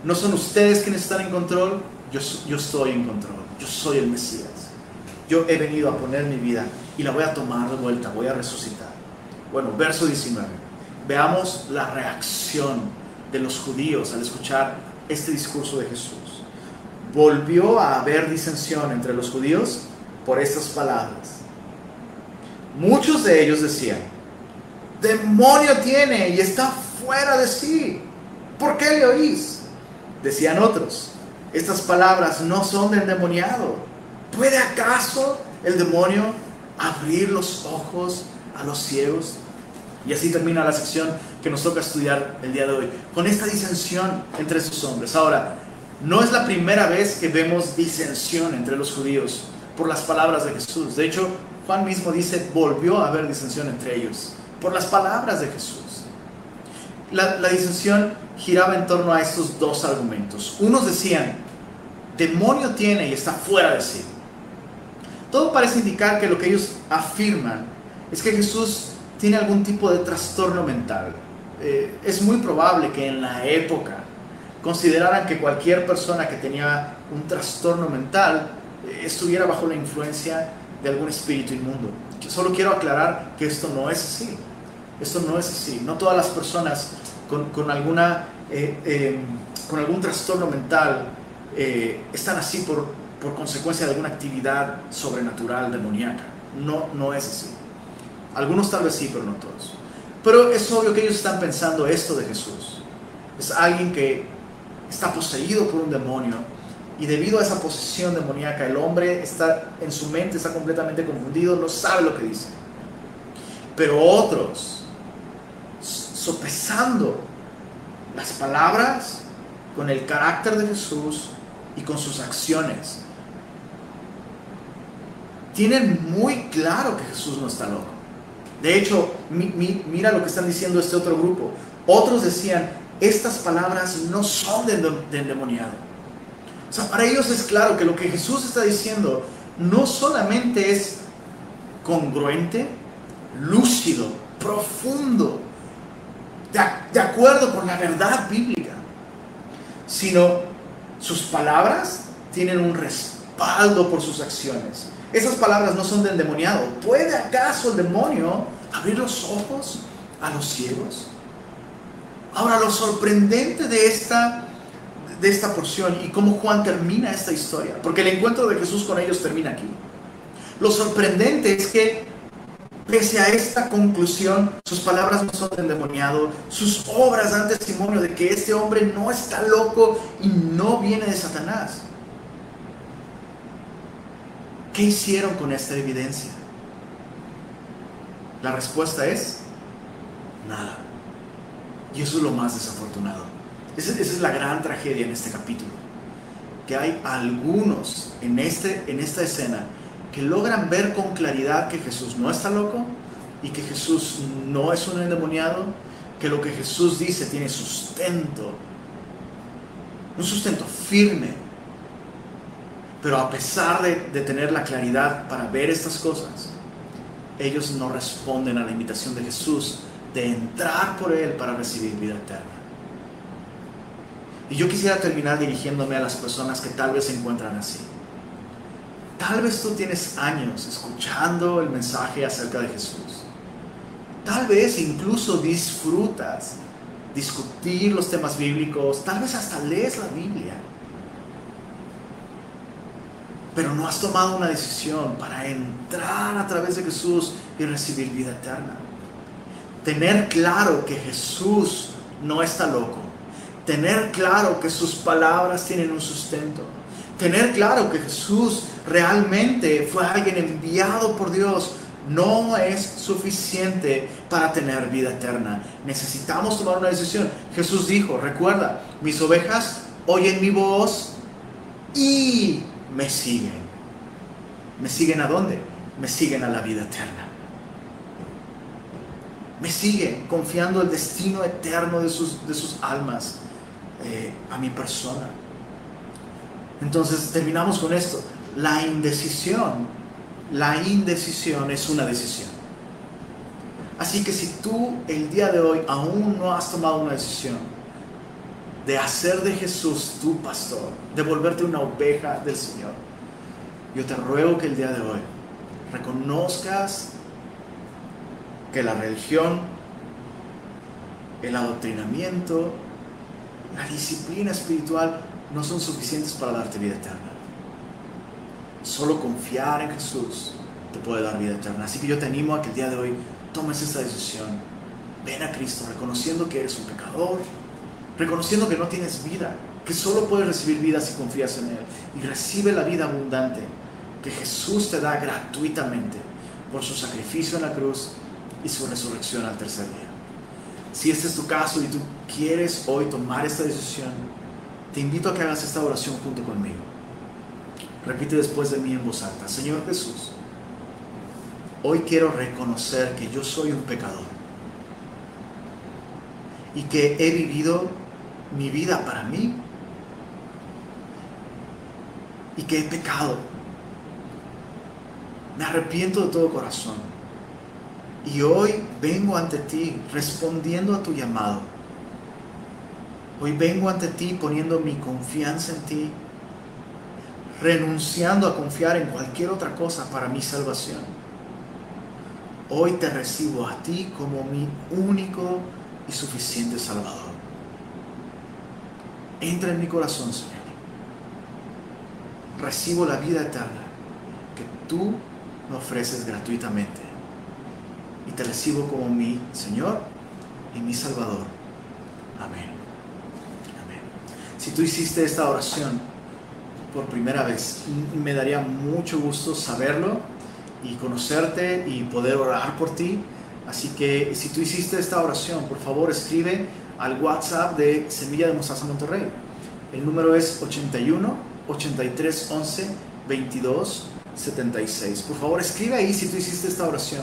no son ustedes quienes están en control, yo, yo estoy en control, yo soy el Mesías. Yo he venido a poner mi vida y la voy a tomar de vuelta, voy a resucitar. Bueno, verso 19. Veamos la reacción de los judíos al escuchar este discurso de Jesús volvió a haber disensión entre los judíos por estas palabras. Muchos de ellos decían, demonio tiene y está fuera de sí. ¿Por qué le oís? Decían otros, estas palabras no son del demoniado. ¿Puede acaso el demonio abrir los ojos a los ciegos? Y así termina la sección que nos toca estudiar el día de hoy, con esta disensión entre sus hombres. Ahora, no es la primera vez que vemos disensión entre los judíos por las palabras de Jesús. De hecho, Juan mismo dice, volvió a haber disensión entre ellos por las palabras de Jesús. La, disensión giraba en torno a estos dos argumentos. Unos decían, demonio tiene y está fuera de sí. Todo parece indicar que lo que ellos afirman es que Jesús tiene algún tipo de trastorno mental. Eh, es muy probable que en la época consideraran que cualquier persona que tenía un trastorno mental eh, estuviera bajo la influencia de algún espíritu inmundo. Solo quiero aclarar que esto no es así. Esto no es así. No todas las personas con, alguna, eh, con algún trastorno mental están así por, por consecuencia de alguna actividad sobrenatural, demoníaca. No, no es así. Algunos tal vez sí, pero no todos. Pero es obvio que ellos están pensando esto de Jesús. Es alguien que está poseído por un demonio y debido a esa posesión demoníaca el hombre está en su mente está completamente confundido, no sabe lo que dice. Pero otros, sopesando las palabras con el carácter de Jesús y con sus acciones, tienen muy claro que Jesús no está loco. De hecho, mira lo que están diciendo este otro grupo. Otros decían, estas palabras no son del, endemoniado. O sea, para ellos es claro que lo que Jesús está diciendo no solamente es congruente, lúcido, profundo, de, de acuerdo con la verdad bíblica, sino sus palabras tienen un respaldo por sus acciones. Esas palabras no son del endemoniado. ¿Puede acaso el demonio abrir los ojos a los ciegos? Ahora, lo sorprendente de esta, de esta porción y cómo Juan termina esta historia, porque el encuentro de Jesús con ellos termina aquí. Lo sorprendente es que, pese a esta conclusión, sus palabras no son endemoniado, sus obras dan testimonio de que este hombre no está loco y no viene de Satanás. ¿Qué hicieron con esta evidencia? La respuesta es nada. Y eso es lo más desafortunado. Esa, es la gran tragedia en este capítulo. Que hay algunos en, este, en esta escena que logran ver con claridad que Jesús no está loco y que Jesús no es un endemoniado, que lo que Jesús dice tiene sustento, un sustento firme. Pero a pesar de, tener la claridad para ver estas cosas, ellos no responden a la invitación de Jesús de entrar por Él para recibir vida eterna. Y yo quisiera terminar dirigiéndome a las personas que tal vez se encuentran así. Tal vez tú tienes años escuchando el mensaje acerca de Jesús. Tal vez incluso disfrutas discutir los temas bíblicos. Tal vez hasta lees la Biblia. Pero no has tomado una decisión para entrar a través de Jesús y recibir vida eterna. Tener claro que Jesús no está loco. Tener claro que sus palabras tienen un sustento. Tener claro que Jesús realmente fue alguien enviado por Dios no es suficiente para tener vida eterna. Necesitamos tomar una decisión. Jesús dijo, recuerda, mis ovejas oyen mi voz y me siguen. ¿Me siguen a dónde? Me siguen a la vida eterna. Me siguen confiando el destino eterno de sus, de sus almas eh, a mi persona. Entonces terminamos con esto. La indecisión la indecisión es una decisión. Así que si tú el día de hoy aún no has tomado una decisión de hacer de Jesús tu pastor, de volverte una oveja del Señor, yo te ruego que el día de hoy reconozcas que la religión, el adoctrinamiento, la disciplina espiritual no son suficientes para darte vida eterna. Solo confiar en Jesús te puede dar vida eterna. Así que yo te animo a que el día de hoy tomes esta decisión. Ven a Cristo reconociendo que eres un pecador, reconociendo que no tienes vida, que solo puedes recibir vida si confías en Él. Y recibe la vida abundante que Jesús te da gratuitamente por su sacrificio en la cruz y su resurrección al tercer día. Si este es tu caso y tú quieres hoy tomar esta decisión, te invito a que hagas esta oración junto conmigo. Repite después de mí en voz alta, Señor Jesús, hoy quiero reconocer que yo soy un pecador y que he vivido mi vida para mí y que he pecado. Me arrepiento de todo corazón y hoy vengo ante ti respondiendo a tu llamado. Hoy vengo ante ti poniendo mi confianza en ti renunciando a confiar en cualquier otra cosa para mi salvación. Hoy te recibo a ti como mi único y suficiente Salvador. Entra en mi corazón, Señor. Recibo la vida eterna que tú me ofreces gratuitamente. Y te recibo como mi Señor y mi Salvador. Amén. Amén. Si tú hiciste esta oración, por primera vez. Me daría mucho gusto saberlo y conocerte y poder orar por ti. Así que si tú hiciste esta oración, por favor escribe al WhatsApp de Semilla de Mostaza Monterrey. El número es 81 83 11 22 76. Por favor escribe ahí si tú hiciste esta oración